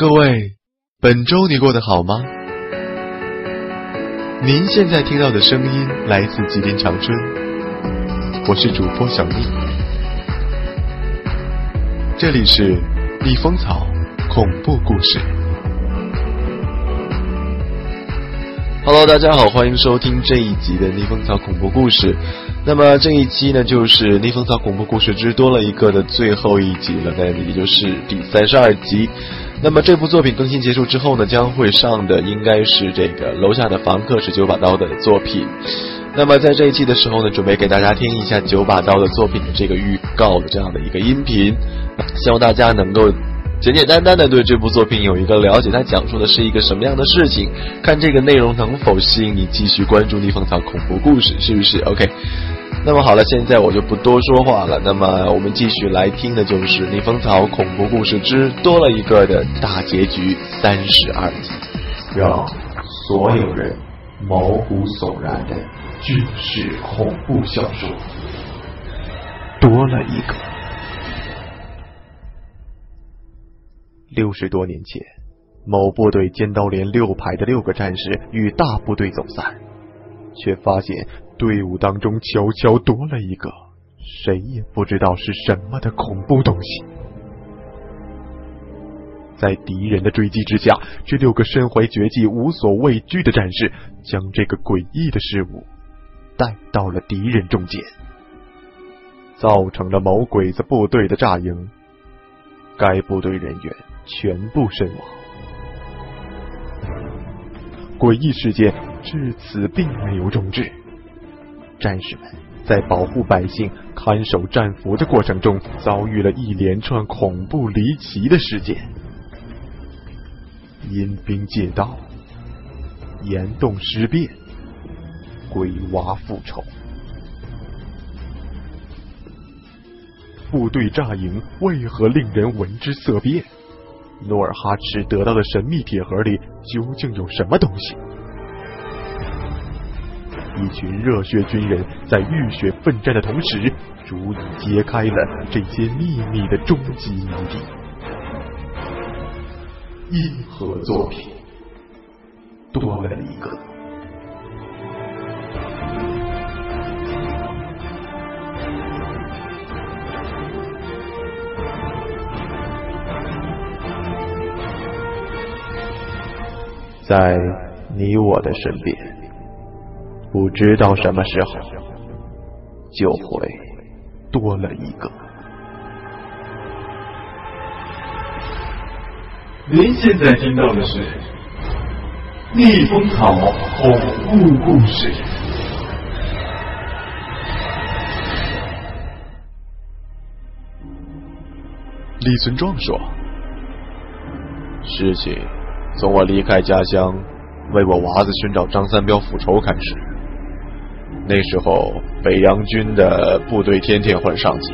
各位，本周你过得好吗？您现在听到的声音来自吉林长春，我是主播小蜜，这里是蜜蜂草恐怖故事。Hello，大家好，欢迎收听这一集的逆风草恐怖故事。那么这一期呢，就是逆风草恐怖故事之多了一个的最后一集了，那也就是第三十二集。那么这部作品更新结束之后呢，将会上的应该是这个楼下的房客是九把刀的作品。那么在这一期的时候呢，准备给大家听一下九把刀的作品的这个预告的这样的一个音频，希望大家能够简简单单的对这部作品有一个了解，它讲述的是一个什么样的事情，看这个内容能否吸引你继续关注逆风草恐怖故事，是不是？OK。那么好了，现在我就不多说话了。那么我们继续来听的就是《逆风草恐怖故事之多了一个的大结局》三十二集，让所有人毛骨悚然的军事恐怖小说，多了一个。六十多年前，某部队尖刀连六排的六个战士与大部队走散，却发现。队伍当中悄悄多了一个谁也不知道是什么的恐怖东西，在敌人的追击之下，这六个身怀绝技、无所畏惧的战士将这个诡异的事物带到了敌人中间，造成了某鬼子部队的炸营，该部队人员全部身亡。诡异事件至此并没有终止。战士们在保护百姓、看守战俘的过程中，遭遇了一连串恐怖离奇的事件：阴兵借道、岩洞尸变、鬼娃复仇。部队炸营为何令人闻之色变？努尔哈赤得到的神秘铁盒里究竟有什么东西？一群热血军人在浴血奋战的同时，逐一揭开了这些秘密的终极谜底。硬核作品多了一个，在你我的身边。不知道什么时候就会多了一个。您现在听到的是《逆风草恐怖故事》。李存壮说：“事情从我离开家乡为我娃子寻找张三彪复仇开始。”那时候，北洋军的部队天天换上级，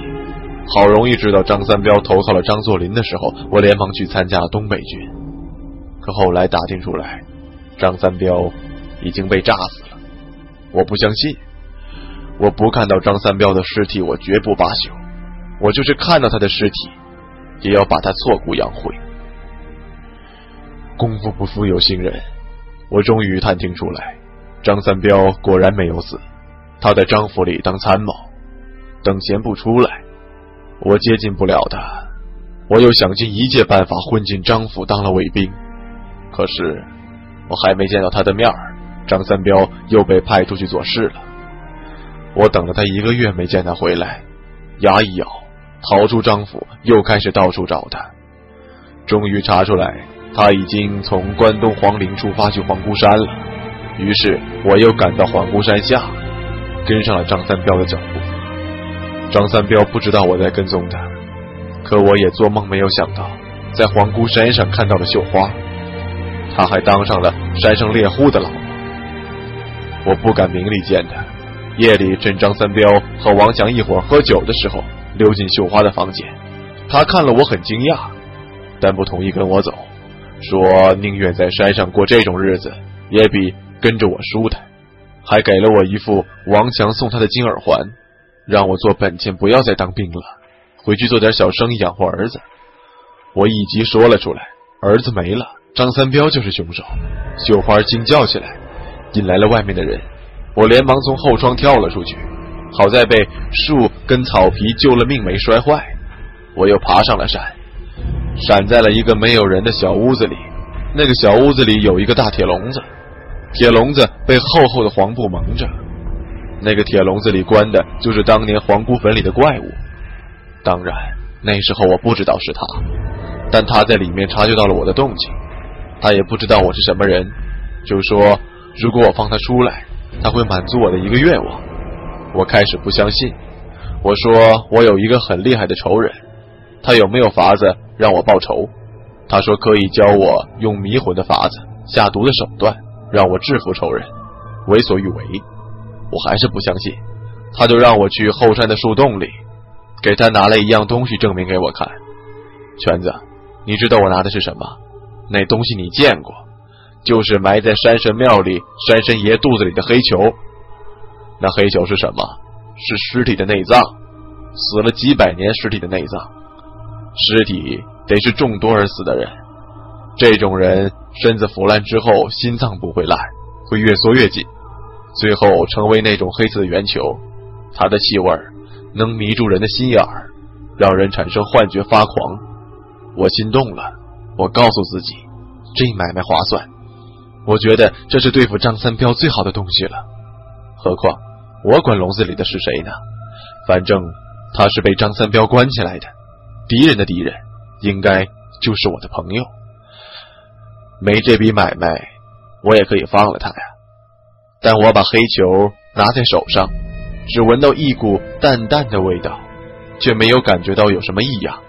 好容易知道张三彪投靠了张作霖的时候，我连忙去参加了东北军。可后来打听出来，张三彪已经被炸死了。我不相信，我不看到张三彪的尸体，我绝不罢休。我就是看到他的尸体，也要把他挫骨扬灰。功夫不负有心人，我终于探听出来，张三彪果然没有死。他在张府里当参谋，等闲不出来，我接近不了他。我又想尽一切办法混进张府当了卫兵，可是我还没见到他的面儿，张三彪又被派出去做事了。我等了他一个月没见他回来，牙一咬，逃出张府，又开始到处找他。终于查出来，他已经从关东黄陵出发去皇姑山了。于是我又赶到皇姑山下。跟上了张三彪的脚步，张三彪不知道我在跟踪他，可我也做梦没有想到，在皇姑山上看到了绣花，他还当上了山上猎户的老婆。我不敢明里见他，夜里趁张三彪和王强一伙喝酒的时候，溜进绣花的房间。他看了我很惊讶，但不同意跟我走，说宁愿在山上过这种日子，也比跟着我舒坦。还给了我一副王强送他的金耳环，让我做本钱，不要再当兵了，回去做点小生意养活儿子。我一急说了出来，儿子没了，张三彪就是凶手。绣花惊叫起来，引来了外面的人。我连忙从后窗跳了出去，好在被树跟草皮救了命，没摔坏。我又爬上了山，闪在了一个没有人的小屋子里。那个小屋子里有一个大铁笼子，铁笼子被厚厚的黄布蒙着。那个铁笼子里关的就是当年黄姑坟里的怪物。当然，那时候我不知道是他，但他在里面察觉到了我的动静。他也不知道我是什么人，就说如果我放他出来，他会满足我的一个愿望。我开始不相信，我说我有一个很厉害的仇人，他有没有法子让我报仇？他说可以教我用迷魂的法子、下毒的手段，让我制服仇人，为所欲为。我还是不相信，他就让我去后山的树洞里，给他拿了一样东西证明给我看。圈子，你知道我拿的是什么？那东西你见过，就是埋在山神庙里山神爷肚子里的黑球。那黑球是什么？是尸体的内脏，死了几百年尸体的内脏。尸体得是中毒而死的人，这种人身子腐烂之后，心脏不会烂，会越缩越紧，最后成为那种黑色的圆球。它的气味能迷住人的心眼儿，让人产生幻觉发狂。我心动了。我告诉自己，这买卖划算。我觉得这是对付张三彪最好的东西了。何况我管笼子里的是谁呢？反正他是被张三彪关起来的，敌人的敌人应该就是我的朋友。没这笔买卖，我也可以放了他呀。但我把黑球拿在手上，只闻到一股淡淡的味道，却没有感觉到有什么异样。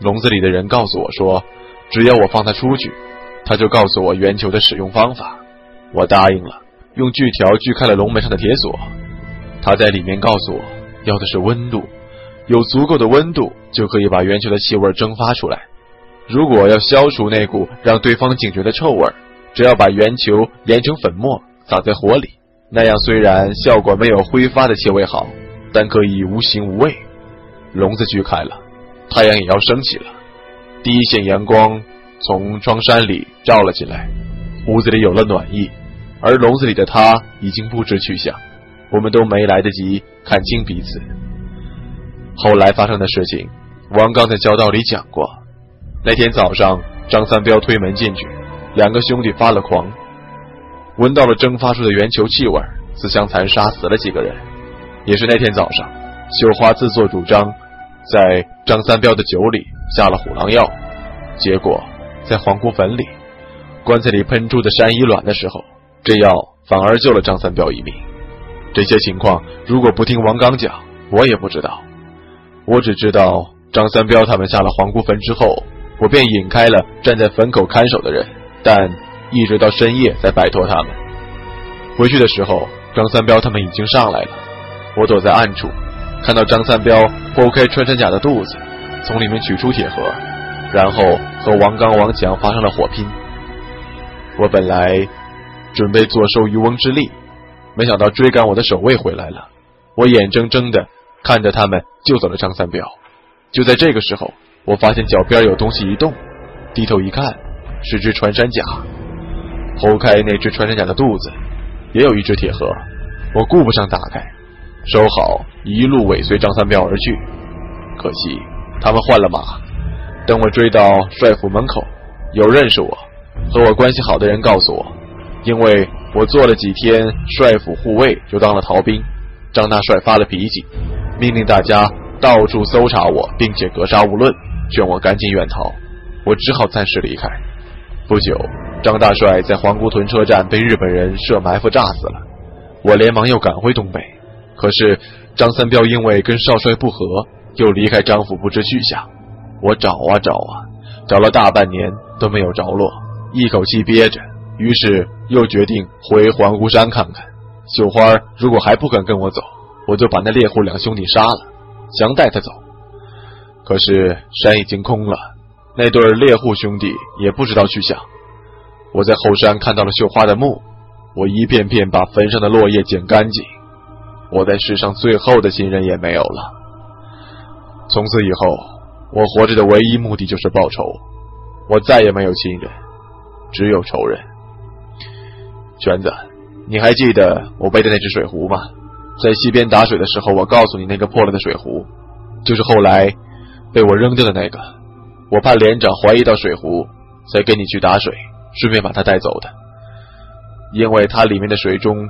笼子里的人告诉我说。只要我放他出去，他就告诉我圆球的使用方法。我答应了，用锯条锯开了笼门上的铁锁。他在里面告诉我，要的是温度，有足够的温度就可以把圆球的气味蒸发出来。如果要消除那股让对方警觉的臭味，只要把圆球研成粉末，撒在火里，那样虽然效果没有挥发的气味好，但可以无形无味。笼子锯开了，太阳也要升起了。第一线阳光从窗山里照了进来，屋子里有了暖意，而笼子里的他已经不知去向。我们都没来得及看清彼此。后来发生的事情，王刚在教道里讲过。那天早上，张三彪推门进去，两个兄弟发了狂，闻到了蒸发出的圆球气味，自相残杀，死了几个人。也是那天早上，绣花自作主张在张三彪的酒里。下了虎狼药，结果在黄姑坟里，棺材里喷出的山蚁卵的时候，这药反而救了张三彪一命。这些情况如果不听王刚讲，我也不知道。我只知道张三彪他们下了黄姑坟之后，我便引开了站在坟口看守的人，但一直到深夜才摆脱他们。回去的时候，张三彪他们已经上来了。我躲在暗处，看到张三彪剖开穿山甲的肚子。从里面取出铁盒，然后和王刚、王强发生了火拼。我本来准备坐收渔翁之利，没想到追赶我的守卫回来了。我眼睁睁的看着他们救走了张三彪。就在这个时候，我发现脚边有东西一动，低头一看，是只穿山甲。剖开那只穿山甲的肚子，也有一只铁盒。我顾不上打开，收好，一路尾随张三彪而去。可惜。他们换了马，等我追到帅府门口，有认识我和我关系好的人告诉我，因为我做了几天帅府护卫，就当了逃兵。张大帅发了脾气，命令大家到处搜查我，并且格杀勿论，劝我赶紧远逃。我只好暂时离开。不久，张大帅在黄姑屯车站被日本人设埋伏炸死了。我连忙又赶回东北，可是张三彪因为跟少帅不和。又离开张府不知去向，我找啊找啊，找了大半年都没有着落，一口气憋着，于是又决定回黄姑山看看。绣花如果还不肯跟我走，我就把那猎户两兄弟杀了，想带他走。可是山已经空了，那对猎户兄弟也不知道去向。我在后山看到了绣花的墓，我一遍遍把坟上的落叶捡干净，我在世上最后的亲人也没有了。从此以后，我活着的唯一目的就是报仇。我再也没有亲人，只有仇人。娟子，你还记得我背的那只水壶吗？在溪边打水的时候，我告诉你那个破了的水壶，就是后来被我扔掉的那个。我怕连长怀疑到水壶，才跟你去打水，顺便把它带走的。因为它里面的水中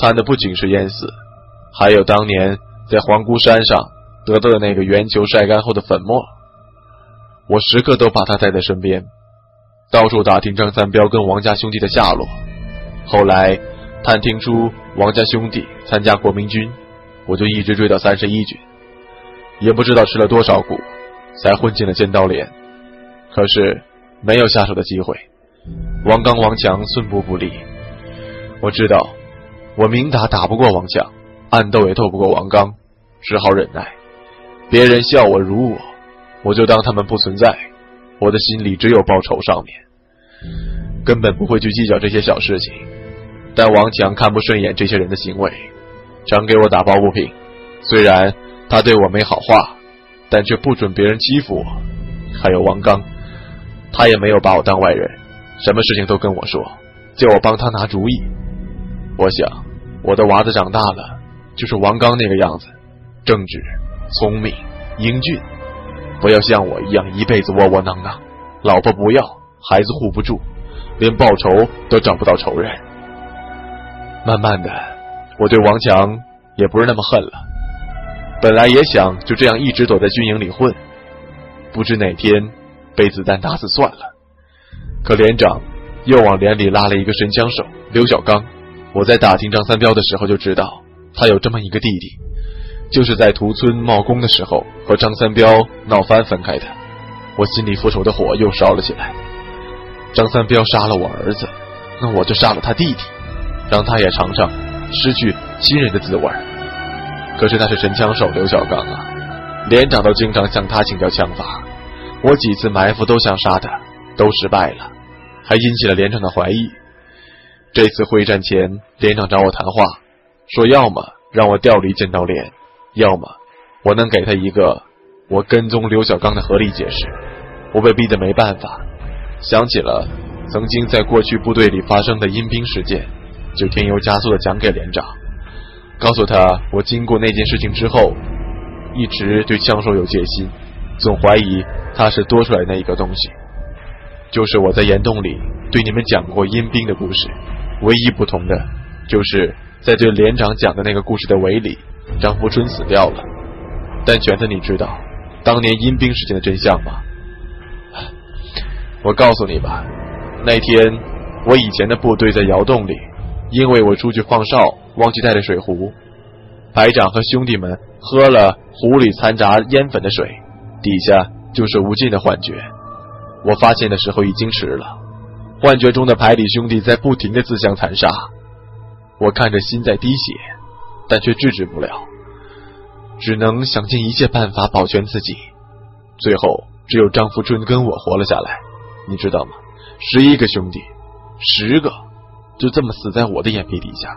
掺的不仅是烟丝，还有当年在皇姑山上得到的那个圆球晒干后的粉末。我时刻都把它带在身边，到处打听张三彪跟王家兄弟的下落。后来探听出王家兄弟参加国民军，我就一直追到三十一军，也不知道吃了多少苦，才混进了尖刀连。可是没有下手的机会，王刚、王强寸步不离。我知道我明打打不过王强，暗斗也斗不过王刚，只好忍耐。别人笑我辱我，我就当他们不存在。我的心里只有报仇上面，根本不会去计较这些小事情。但王强看不顺眼这些人的行为，常给我打抱不平。虽然他对我没好话，但却不准别人欺负我。还有王刚，他也没有把我当外人，什么事情都跟我说，叫我帮他拿主意。我想，我的娃子长大了，就是王刚那个样子，正直、聪明、英俊，不要像我一样一辈子窝窝囊囊，老婆不要，孩子护不住，连报仇都找不到仇人。慢慢的，我对王强也不是那么恨了。本来也想就这样一直躲在军营里混，不知哪天被子弹打死算了。可连长又往连里拉了一个神枪手刘小刚。我在打听张三彪的时候就知道他有这么一个弟弟，就是在屠村冒功的时候和张三彪闹翻分开的。我心里复仇的火又烧了起来。张三彪杀了我儿子，那我就杀了他弟弟。让他也尝尝失去亲人的滋味。可是那是神枪手刘小刚啊，连长都经常向他请教枪法。我几次埋伏都想杀他，都失败了，还引起了连长的怀疑。这次会战前，连长找我谈话，说要么让我调离剑刀连，要么我能给他一个我跟踪刘小刚的合理解释。我被逼得没办法，想起了曾经在过去部队里发生的阴兵事件。就添油加醋的讲给连长，告诉他我经过那件事情之后，一直对枪手有戒心，总怀疑他是多出来那一个东西。就是我在岩洞里对你们讲过阴兵的故事，唯一不同的就是在对连长讲的那个故事的尾里，张福春死掉了。但卷子，你知道当年阴兵事件的真相吗？我告诉你吧，那天我以前的部队在窑洞里。因为我出去放哨，忘记带了水壶，排长和兄弟们喝了壶里掺杂烟粉的水，底下就是无尽的幻觉。我发现的时候已经迟了，幻觉中的排里兄弟在不停的自相残杀，我看着心在滴血，但却制止不了，只能想尽一切办法保全自己。最后只有张富春跟我活了下来，你知道吗？十一个兄弟，十个。就这么死在我的眼皮底下，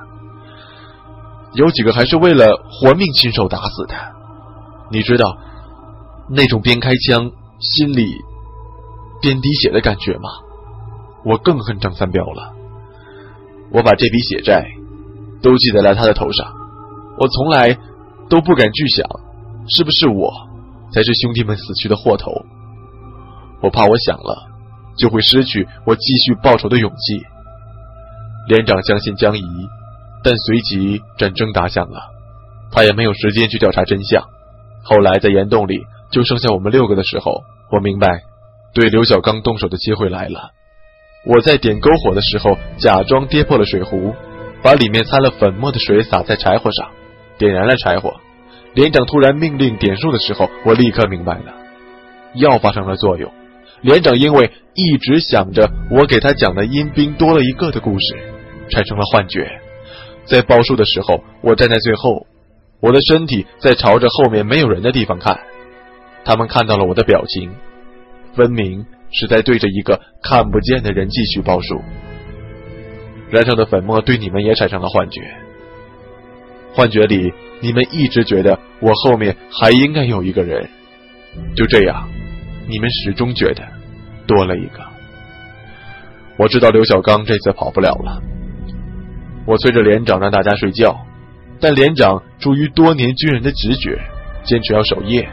有几个还是为了活命亲手打死的。你知道那种边开枪心里边滴血的感觉吗？我更恨张三彪了。我把这笔血债都记在了他的头上。我从来都不敢去想，是不是我才是兄弟们死去的祸头。我怕我想了，就会失去我继续报仇的勇气。连长将信将疑，但随即战争打响了，他也没有时间去调查真相。后来在岩洞里就剩下我们六个的时候，我明白对刘小刚动手的机会来了。我在点篝火的时候，假装跌破了水壶，把里面掺了粉末的水洒在柴火上，点燃了柴火。连长突然命令点数的时候，我立刻明白了，药发生了作用。连长因为一直想着我给他讲的阴兵多了一个的故事。产生了幻觉，在报数的时候，我站在最后，我的身体在朝着后面没有人的地方看。他们看到了我的表情，分明是在对着一个看不见的人继续报数。燃烧的粉末对你们也产生了幻觉，幻觉里你们一直觉得我后面还应该有一个人，就这样，你们始终觉得多了一个。我知道刘小刚这次跑不了了。我催着连长让大家睡觉，但连长出于多年军人的直觉，坚持要守夜。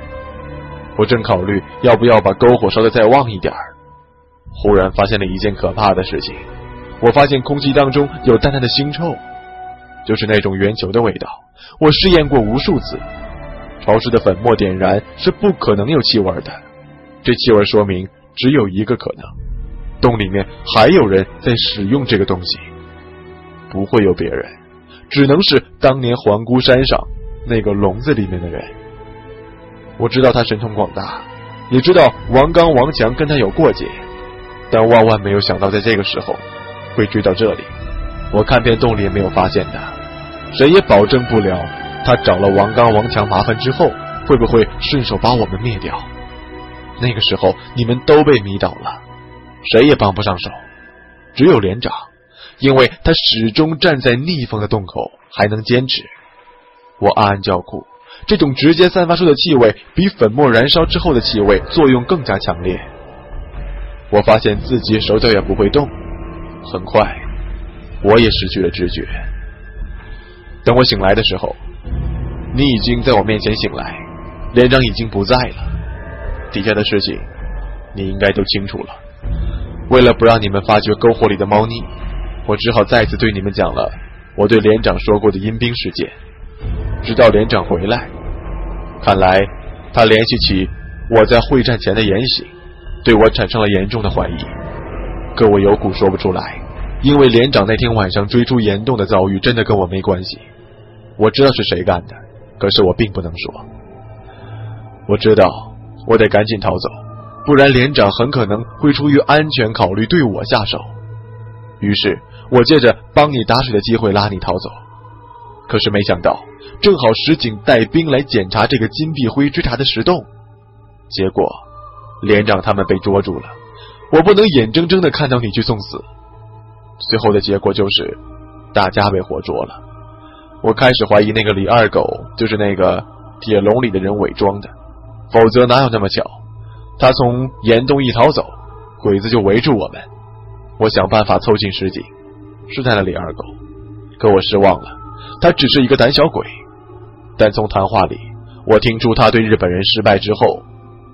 我正考虑要不要把篝火烧得再旺一点，忽然发现了一件可怕的事情。我发现空气当中有淡淡的腥臭，就是那种圆球的味道。我试验过无数次，潮湿的粉末点燃是不可能有气味的。这气味说明只有一个可能：洞里面还有人在使用这个东西。不会有别人，只能是当年皇姑山上那个笼子里面的人。我知道他神通广大，也知道王刚、王强跟他有过节，但万万没有想到在这个时候会追到这里。我看遍洞里也没有发现他，谁也保证不了他找了王刚、王强麻烦之后会不会顺手把我们灭掉。那个时候你们都被迷倒了，谁也帮不上手，只有连长。因为他始终站在逆风的洞口，还能坚持。我暗暗叫苦，这种直接散发出的气味比粉末燃烧之后的气味作用更加强烈。我发现自己手脚也不会动，很快，我也失去了知觉。等我醒来的时候，你已经在我面前醒来，连长已经不在了。底下的事情，你应该都清楚了。为了不让你们发觉篝火里的猫腻。我只好再次对你们讲了我对连长说过的阴兵事件，直到连长回来。看来他联系起我在会战前的言行，对我产生了严重的怀疑。可我有苦说不出来，因为连长那天晚上追出岩洞的遭遇真的跟我没关系。我知道是谁干的，可是我并不能说。我知道我得赶紧逃走，不然连长很可能会出于安全考虑对我下手。于是。我借着帮你打水的机会拉你逃走，可是没想到正好石井带兵来检查这个金碧辉追查的石洞，结果连长他们被捉住了。我不能眼睁睁的看到你去送死，最后的结果就是大家被活捉了。我开始怀疑那个李二狗就是那个铁笼里的人伪装的，否则哪有那么巧？他从岩洞一逃走，鬼子就围住我们。我想办法凑近石井。试探了李二狗，可我失望了。他只是一个胆小鬼。但从谈话里，我听出他对日本人失败之后，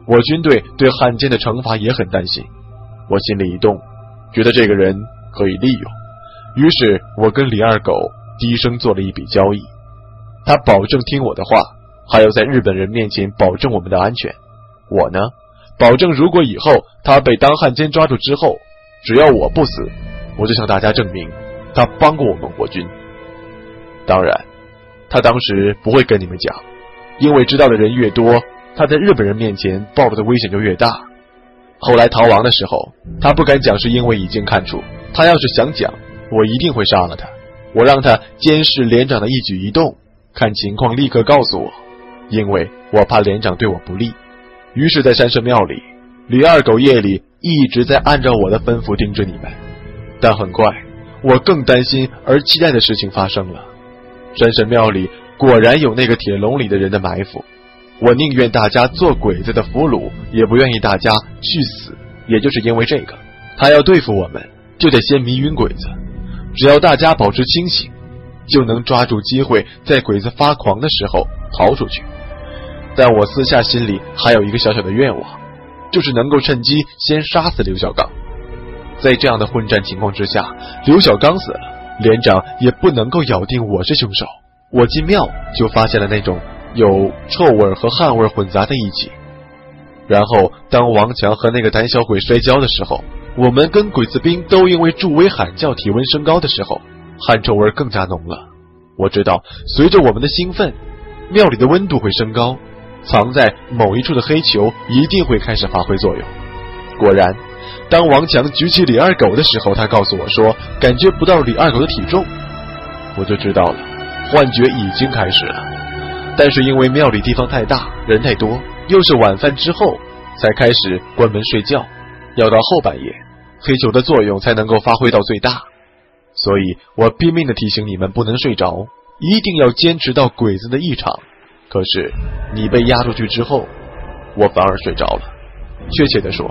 我军队对汉奸的惩罚也很担心。我心里一动，觉得这个人可以利用。于是我跟李二狗低声做了一笔交易，他保证听我的话，还要在日本人面前保证我们的安全。我呢，保证如果以后他被当汉奸抓住之后，只要我不死，我就向大家证明。他帮过我们国军，当然，他当时不会跟你们讲，因为知道的人越多，他在日本人面前暴露的危险就越大。后来逃亡的时候，他不敢讲，是因为已经看出，他要是想讲，我一定会杀了他。我让他监视连长的一举一动，看情况立刻告诉我，因为我怕连长对我不利。于是，在山神庙里，李二狗夜里一直在按照我的吩咐盯着你们，但很快。我更担心而期待的事情发生了，山神庙里果然有那个铁笼里的人的埋伏。我宁愿大家做鬼子的俘虏，也不愿意大家去死。也就是因为这个，他要对付我们，就得先迷晕鬼子。只要大家保持清醒，就能抓住机会，在鬼子发狂的时候逃出去。但我私下心里还有一个小小的愿望，就是能够趁机先杀死刘小刚。在这样的混战情况之下，刘小刚死了，连长也不能够咬定我是凶手。我进庙就发现了那种有臭味和汗味混杂在一起。然后当王强和那个胆小鬼摔跤的时候，我们跟鬼子兵都因为助威喊叫，体温升高的时候，汗臭味更加浓了。我知道，随着我们的兴奋，庙里的温度会升高，藏在某一处的黑球一定会开始发挥作用。果然。当王强举起李二狗的时候，他告诉我说感觉不到李二狗的体重，我就知道了，幻觉已经开始了。但是因为庙里地方太大，人太多，又是晚饭之后才开始关门睡觉，要到后半夜，黑球的作用才能够发挥到最大。所以我拼命的提醒你们不能睡着，一定要坚持到鬼子的异常。可是你被压出去之后，我反而睡着了。确切的说。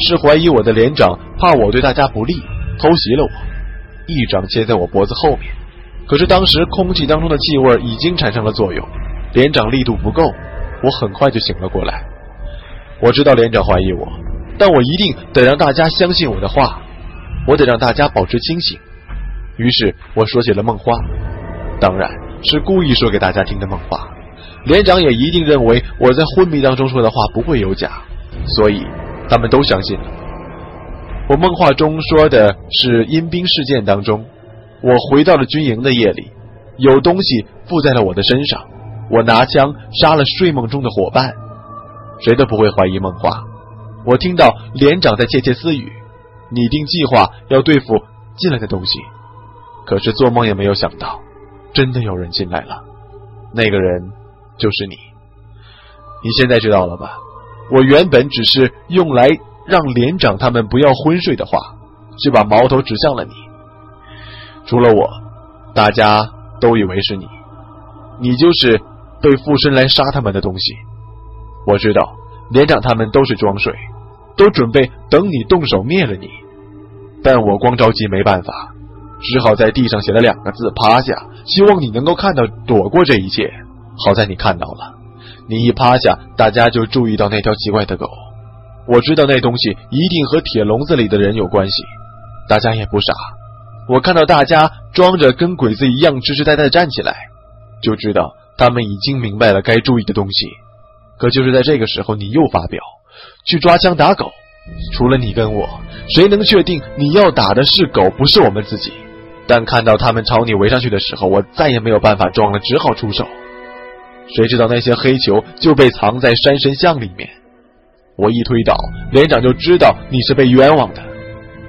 是怀疑我的连长怕我对大家不利，偷袭了我，一掌接在我脖子后面。可是当时空气当中的气味已经产生了作用，连长力度不够，我很快就醒了过来。我知道连长怀疑我，但我一定得让大家相信我的话，我得让大家保持清醒。于是我说起了梦话，当然是故意说给大家听的梦话。连长也一定认为我在昏迷当中说的话不会有假，所以他们都相信了。我梦话中说的是阴兵事件当中。我回到了军营的夜里，有东西附在了我的身上。我拿枪杀了睡梦中的伙伴，谁都不会怀疑梦话。我听到连长在窃窃私语，拟定计划要对付进来的东西。可是做梦也没有想到，真的有人进来了。那个人就是你。你现在知道了吧？我原本只是用来让连长他们不要昏睡的话，却把矛头指向了你。除了我，大家都以为是你，你就是被附身来杀他们的东西。我知道连长他们都是装睡，都准备等你动手灭了你。但我光着急没办法，只好在地上写了两个字“趴下”，希望你能够看到，躲过这一切。好在你看到了，你一趴下，大家就注意到那条奇怪的狗。我知道那东西一定和铁笼子里的人有关系，大家也不傻。我看到大家装着跟鬼子一样痴痴呆呆的站起来，就知道他们已经明白了该注意的东西。可就是在这个时候，你又发飙，去抓枪打狗。除了你跟我，谁能确定你要打的是狗，不是我们自己？但看到他们朝你围上去的时候，我再也没有办法装了，只好出手。谁知道那些黑球就被藏在山神像里面。我一推倒，连长就知道你是被冤枉的，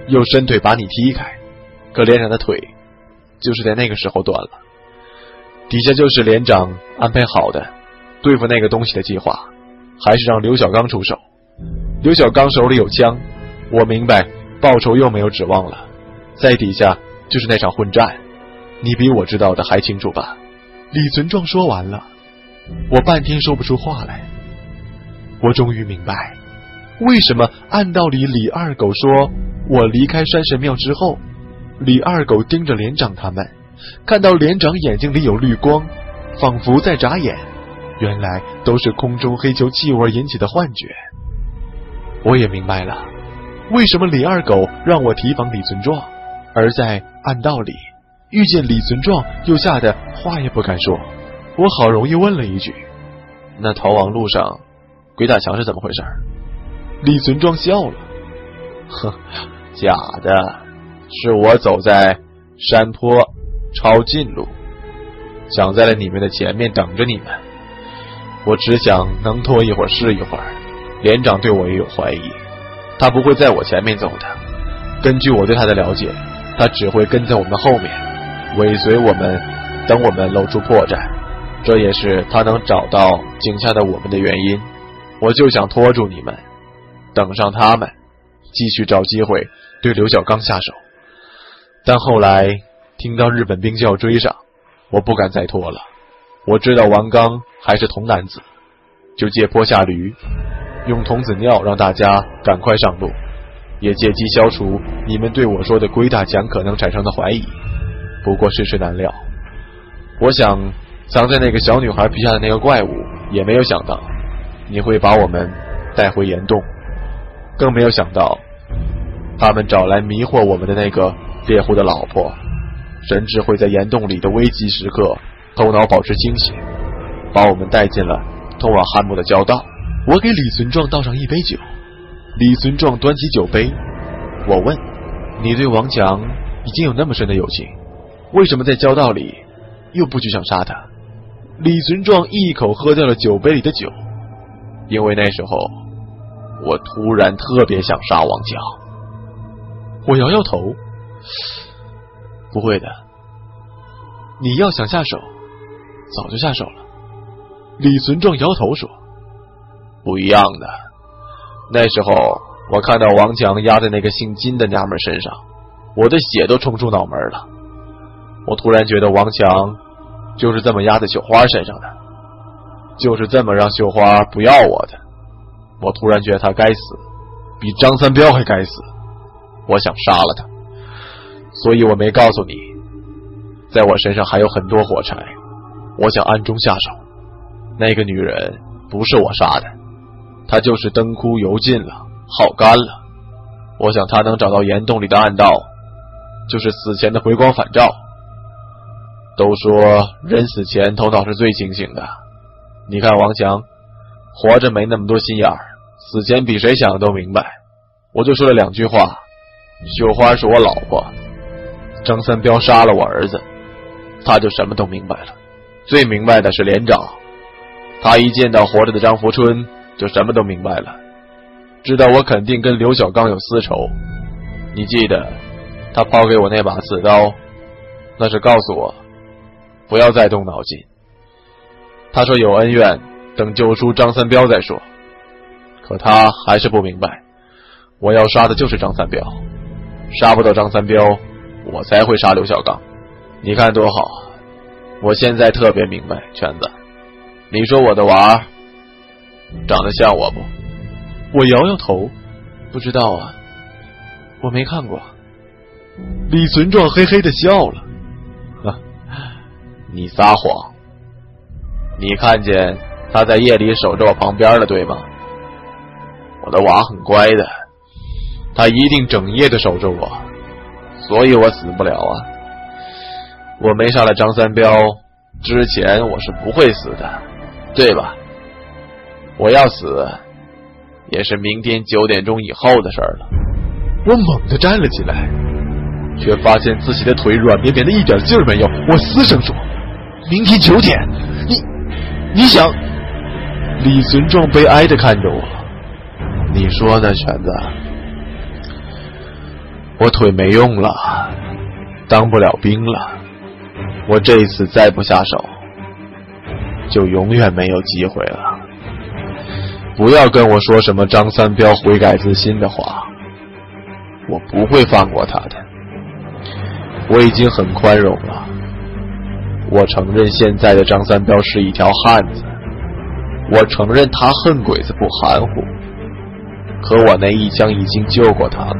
又伸腿把你踢开。可连长的腿就是在那个时候断了。底下就是连长安排好的对付那个东西的计划，还是让刘小刚出手。刘小刚手里有枪，我明白报仇又没有指望了。在底下就是那场混战，你比我知道的还清楚吧？李存壮说完了，我半天说不出话来。我终于明白，为什么按道理李二狗说我离开山神庙之后。李二狗盯着连长他们，看到连长眼睛里有绿光，仿佛在眨眼。原来都是空中黑球气味引起的幻觉。我也明白了，为什么李二狗让我提防李存壮，而在暗道里遇见李存壮又吓得话也不敢说。我好容易问了一句：“那逃亡路上鬼打墙是怎么回事？”李存壮笑了：“呵，假的。”是我走在山坡抄近路，想在了你们的前面等着你们。我只想能拖一会儿是一会儿。连长对我也有怀疑，他不会在我前面走的。根据我对他的了解，他只会跟在我们后面，尾随我们，等我们露出破绽。这也是他能找到井下的我们的原因。我就想拖住你们，等上他们，继续找机会对刘小刚下手。但后来听到日本兵就要追上，我不敢再拖了。我知道王刚还是童男子，就借坡下驴，用童子尿让大家赶快上路，也借机消除你们对我说的龟大强可能产生的怀疑。不过世事难料，我想藏在那个小女孩皮下的那个怪物，也没有想到你会把我们带回岩洞，更没有想到他们找来迷惑我们的那个。猎户的老婆，甚至会在岩洞里的危急时刻，头脑保持清醒，把我们带进了通往汉墓的交道。我给李存壮倒上一杯酒，李存壮端起酒杯。我问：“你对王强已经有那么深的友情，为什么在交道里又不去想杀他？”李存壮一口喝掉了酒杯里的酒，因为那时候我突然特别想杀王强。我摇摇头。不会的，你要想下手，早就下手了。李存壮摇头说：“不一样的，那时候我看到王强压在那个姓金的娘们身上，我的血都冲出脑门了。我突然觉得王强就是这么压在绣花身上的，就是这么让绣花不要我的。我突然觉得他该死，比张三彪还该死。我想杀了他，所以我没告诉你，在我身上还有很多火柴，我想暗中下手。那个女人不是我杀的，她就是灯枯油尽了，耗干了。我想她能找到岩洞里的暗道，就是死前的回光返照。都说人死前头脑是最清醒的，你看王强，活着没那么多心眼儿，死前比谁想的都明白。我就说了两句话，绣花是我老婆，张三彪杀了我儿子，他就什么都明白了。最明白的是连长，他一见到活着的张福春，就什么都明白了，知道我肯定跟刘小刚有私仇。你记得他抛给我那把刺刀，那是告诉我。不要再动脑筋。他说有恩怨，等救出张三彪再说。可他还是不明白，我要杀的就是张三彪，杀不到张三彪，我才会杀刘小刚。你看多好，我现在特别明白，圈子。你说我的娃长得像我不？我摇摇头，不知道啊，我没看过。李存壮嘿嘿的笑了。你撒谎！你看见他在夜里守着我旁边了，对吗？我的娃很乖的，他一定整夜的守着我，所以我死不了啊！我没杀了张三彪之前，我是不会死的，对吧？我要死，也是明天九点钟以后的事了。我猛地站了起来，却发现自己的腿软绵绵的，一点劲儿没有。我嘶声说。明天九点，你你想？李存壮悲哀的看着我，你说呢，全子？我腿没用了，当不了兵了。我这一次再不下手，就永远没有机会了。不要跟我说什么张三彪悔改自新的话，我不会放过他的。我已经很宽容了。我承认现在的张三彪是一条汉子，我承认他恨鬼子不含糊，可我那一枪已经救过他了。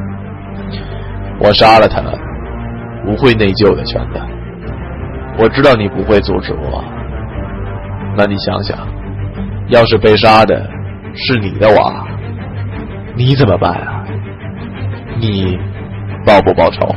我杀了他，不会内疚的，全子。我知道你不会阻止我，那你想想，要是被杀的是你的娃，你怎么办啊？你报不报仇？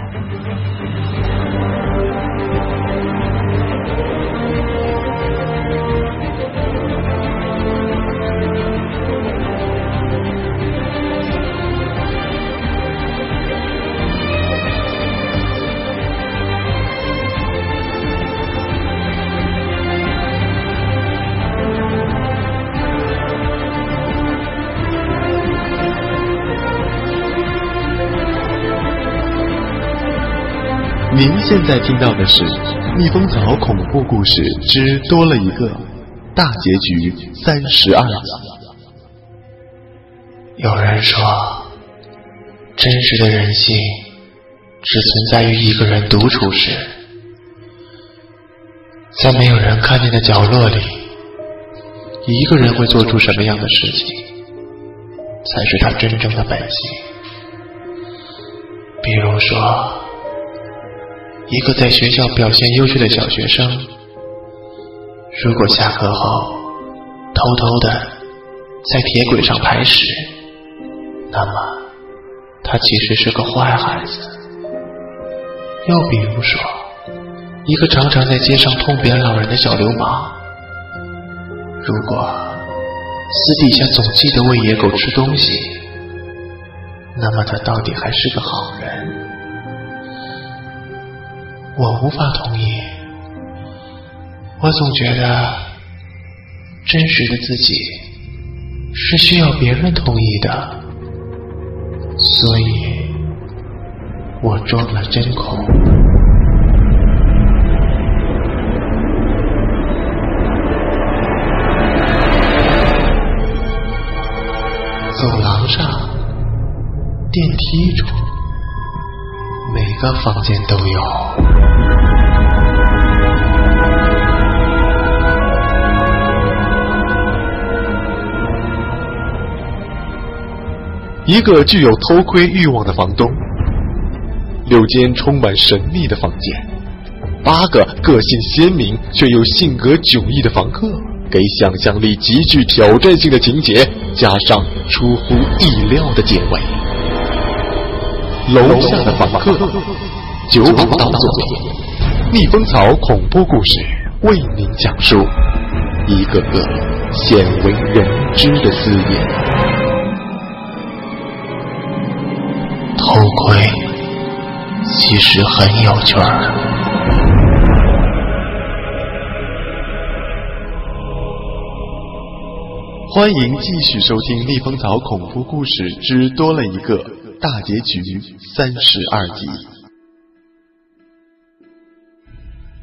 您现在听到的是《蜜蜂草恐怖故事之多了一个大结局三十二》。有人说，真实的人性只存在于一个人独处时，在没有人看见的角落里，一个人会做出什么样的事情，才是他真正的本性。比如说。一个在学校表现优秀的小学生，如果下课后偷偷的在铁轨上排屎，那么他其实是个坏孩子。又比如说，一个常常在街上痛扁老人的小流氓，如果私底下总记得喂野狗吃东西，那么他到底还是个好人。我无法同意，我总觉得真实的自己是需要别人同意的，所以我装了针孔。走廊上，电梯中，每个房间都有。一个具有偷窥欲望的房东，六间充满神秘的房间，八个个性鲜明却又性格迥异的房客，给想象力极具挑战性的情节加上出乎意料的结尾。楼下的房客，九把刀作品，逆风草恐怖故事为您讲述一个个鲜为人知的字眼。偷窥其实很有趣儿。欢迎继续收听《逆风草恐怖故事之多了一个大结局》三十二集。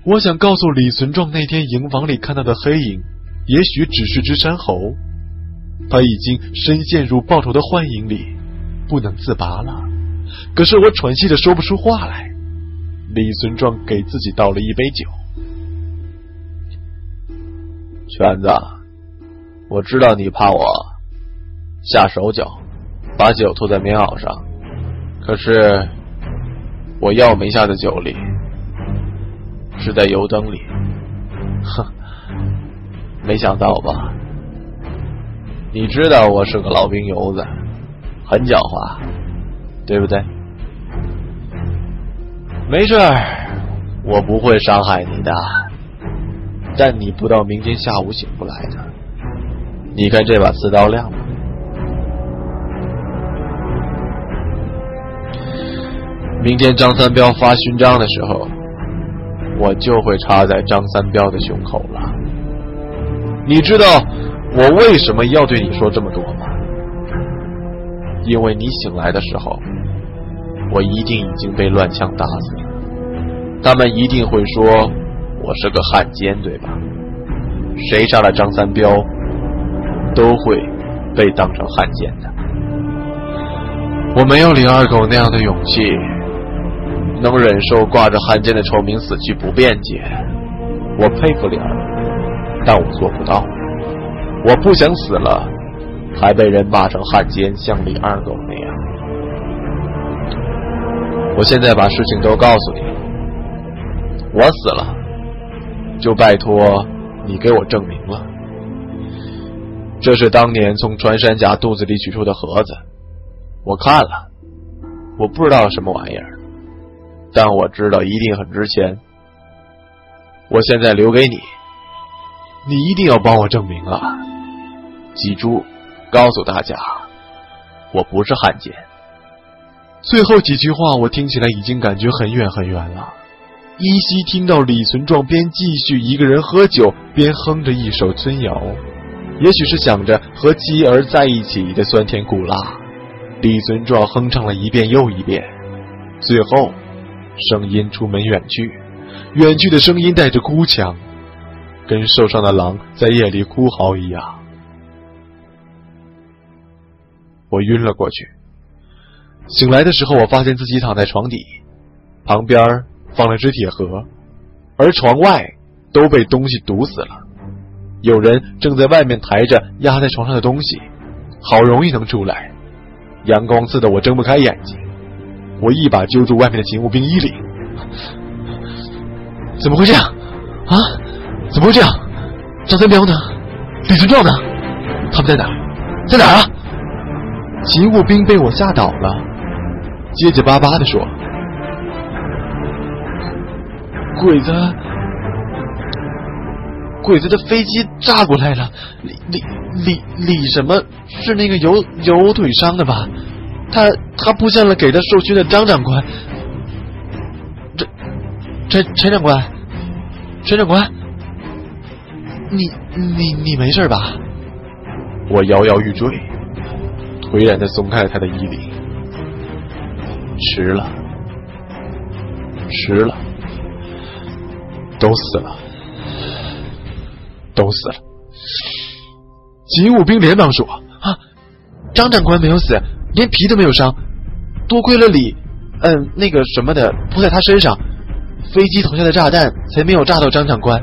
我想告诉李存壮，那天营房里看到的黑影，也许只是只山猴，他已经深陷入报仇的幻影里，不能自拔了。可是我喘息着说不出话来。李存壮给自己倒了一杯酒。圈子，我知道你怕我下手脚，把酒吐在棉袄上。可是我药没下在酒里，是在油灯里。哼，没想到吧？你知道我是个老兵油子，很狡猾，对不对？没事，我不会伤害你的。但你不到明天下午醒不来的。你看这把刺刀亮吗？明天张三彪发勋章的时候，我就会插在张三彪的胸口了。你知道我为什么要对你说这么多吗？因为你醒来的时候。我一定已经被乱枪打死了，他们一定会说我是个汉奸，对吧？谁杀了张三彪，都会被当成汉奸的。我没有李二狗那样的勇气，能忍受挂着汉奸的臭名死去不辩解。我佩服李二，但我做不到。我不想死了，还被人骂成汉奸，像李二狗那样。我现在把事情都告诉你，我死了，就拜托你给我证明了。这是当年从穿山甲肚子里取出的盒子，我看了，我不知道什么玩意儿，但我知道一定很值钱。我现在留给你，你一定要帮我证明啊！记住，告诉大家，我不是汉奸。最后几句话，我听起来已经感觉很远很远了。依稀听到李存壮边继续一个人喝酒，边哼着一首村谣，也许是想着和妻儿在一起的酸甜苦辣。李存壮哼唱了一遍又一遍，最后，声音出门远去，远去的声音带着哭腔，跟受伤的狼在夜里哭嚎一样。我晕了过去。醒来的时候，我发现自己躺在床底，旁边放了只铁盒，而床外都被东西堵死了。有人正在外面抬着压在床上的东西，好容易能出来。阳光刺得我睁不开眼睛，我一把揪住外面的警务兵衣领：“怎么会这样？啊？怎么会这样？张三彪呢？李存壮呢？他们在哪？在哪啊？”警务兵被我吓倒了。结结巴巴的说：“鬼子，鬼子的飞机炸过来了。李李李李什么？是那个有有腿伤的吧？他他布下了给他授勋的张长官。陈陈陈长官，陈长官，你你你没事吧？”我摇摇欲坠，颓然的松开了他的衣领。迟了，迟了，都死了，都死了。警务兵连忙说：“啊，张长官没有死，连皮都没有伤，多亏了李，嗯，那个什么的扑在他身上，飞机投下的炸弹才没有炸到张长官。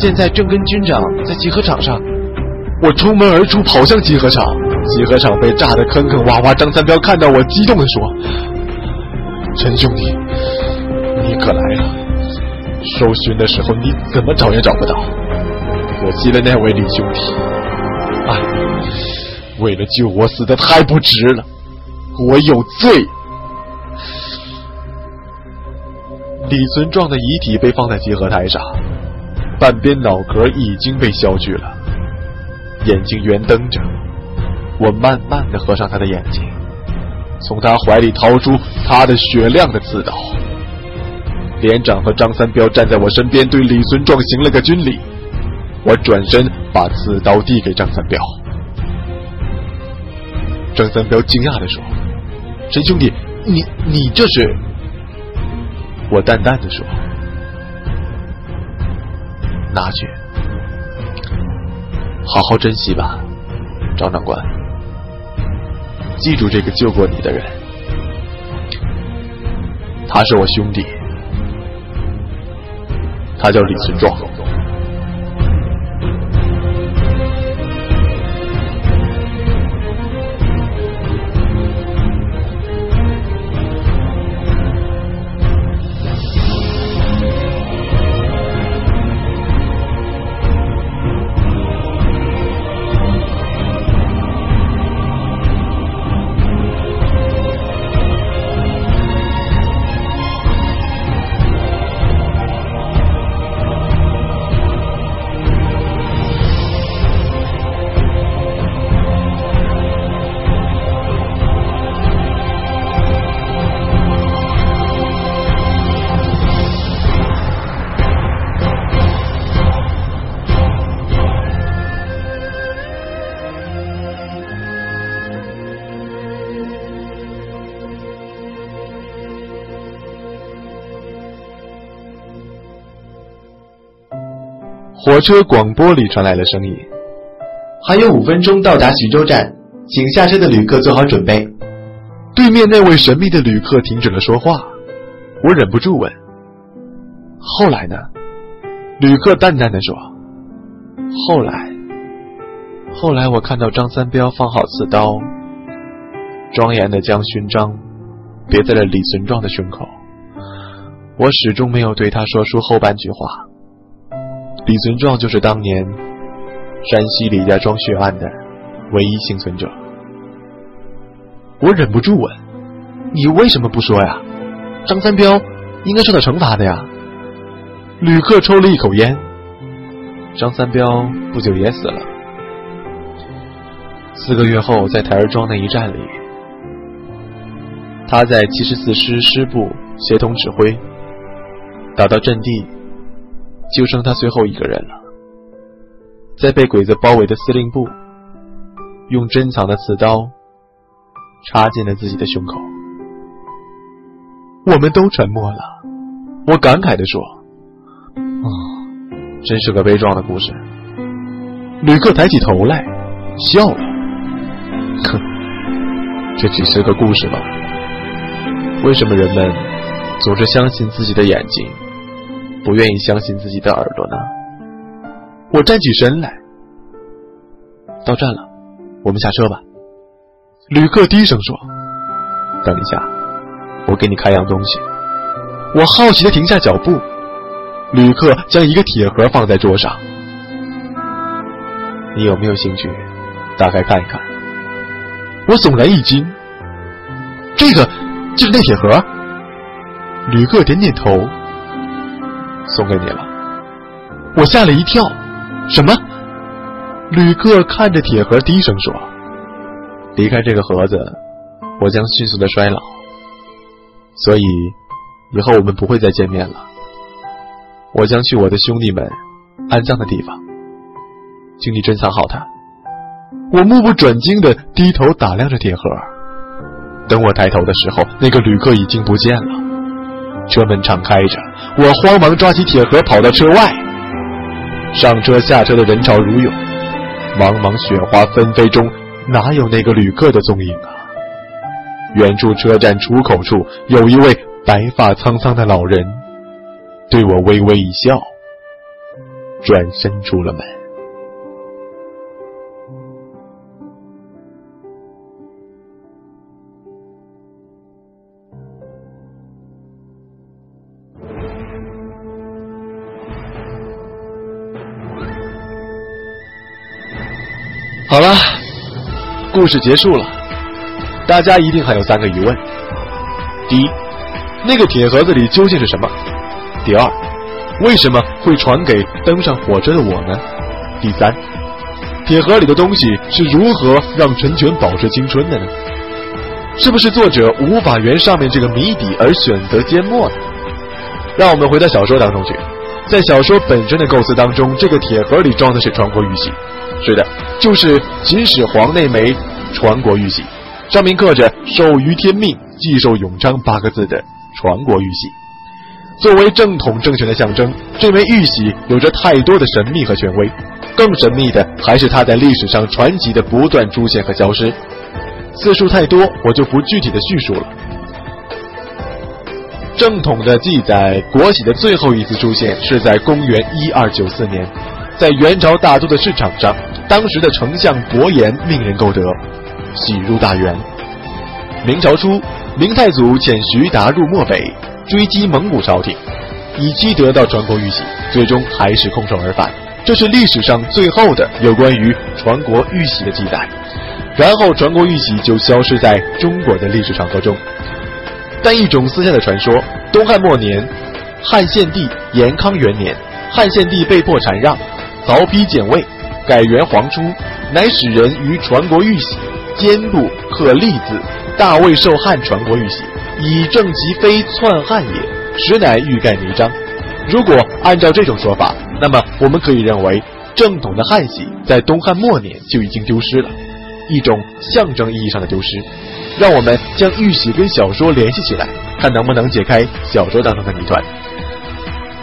现在正跟军长在集合场上，我冲门而出，跑向集合场。集合场被炸得坑坑洼洼。张三彪看到我，激动地说：“陈兄弟，你可来了！搜寻的时候你怎么找也找不到，可惜了那位李兄弟。哎，为了救我死的太不值了，我有罪。”李存壮的遗体被放在集合台上，半边脑壳已经被削去了，眼睛圆瞪着。我慢慢的合上他的眼睛，从他怀里掏出他的雪亮的刺刀。连长和张三彪站在我身边，对李存壮行了个军礼。我转身把刺刀递给张三彪。张三彪惊讶的说：“陈兄弟，你你这是？”我淡淡的说：“拿去，好好珍惜吧，张长官。”记住这个救过你的人，他是我兄弟，他叫李存壮。火车广播里传来了声音：“还有五分钟到达徐州站，请下车的旅客做好准备。”对面那位神秘的旅客停止了说话，我忍不住问：“后来呢？”旅客淡淡的说：“后来，后来我看到张三彪放好刺刀，庄严的将勋章别在了李存壮的胸口。我始终没有对他说出后半句话。”李存壮就是当年山西李家庄血案的唯一幸存者。我忍不住问：“你为什么不说呀？张三彪应该受到惩罚的呀。”旅客抽了一口烟。张三彪不久也死了。四个月后，在台儿庄那一战里，他在七十四师师部协同指挥，打到阵地。就剩他最后一个人了，在被鬼子包围的司令部，用珍藏的刺刀插进了自己的胸口。我们都沉默了。我感慨地说：“啊，真是个悲壮的故事。”旅客抬起头来，笑了：“哼，这只是个故事吧？为什么人们总是相信自己的眼睛？”不愿意相信自己的耳朵呢。我站起身来，到站了，我们下车吧。旅客低声说：“等一下，我给你看样东西。”我好奇的停下脚步。旅客将一个铁盒放在桌上，你有没有兴趣打开看一看？我悚然一惊，这个就是那铁盒。旅客点点头。送给你了，我吓了一跳。什么？旅客看着铁盒，低声说：“离开这个盒子，我将迅速的衰老，所以以后我们不会再见面了。我将去我的兄弟们安葬的地方，请你珍藏好它。”我目不转睛的低头打量着铁盒，等我抬头的时候，那个旅客已经不见了。车门敞开着，我慌忙抓起铁盒跑到车外。上车下车的人潮如涌，茫茫雪花纷飞中，哪有那个旅客的踪影啊？远处车站出口处有一位白发苍苍的老人，对我微微一笑，转身出了门。好了，故事结束了，大家一定还有三个疑问：第一，那个铁盒子里究竟是什么？第二，为什么会传给登上火车的我呢？第三，铁盒里的东西是如何让陈全保持青春的呢？是不是作者无法圆上面这个谜底而选择缄默呢？让我们回到小说当中去，在小说本身的构思当中，这个铁盒里装的是传国玉玺，是的，就是秦始皇那枚传国玉玺，上面刻着“寿于天命，既寿永昌”八个字的传国玉玺。作为正统政权的象征，这枚玉玺有着太多的神秘和权威。更神秘的还是它在历史上传奇的不断出现和消失。字数太多，我就不具体的叙述了。正统的记载，国玺的最后一次出现是在公元一二九四年，在元朝大都的市场上，当时的丞相伯颜命人购得，喜入大元。明朝初，明太祖遣徐达入漠北，追击蒙古朝廷，以期得到传国玉玺，最终还是空手而返。这是历史上最后的有关于传国玉玺的记载。然后传国玉玺就消失在中国的历史长河中。但一种私下的传说，东汉末年，汉献帝延康元年，汉献帝被迫禅让，凿丕简位，改元皇初，乃使人于传国玉玺肩部刻立字，大魏受汉传国玉玺，以正其非篡汉也，实乃欲盖弥彰。如果按照这种说法，那么我们可以认为，正统的汉玺在东汉末年就已经丢失了。一种象征意义上的丢失，让我们将玉玺跟小说联系起来，看能不能解开小说当中的谜团。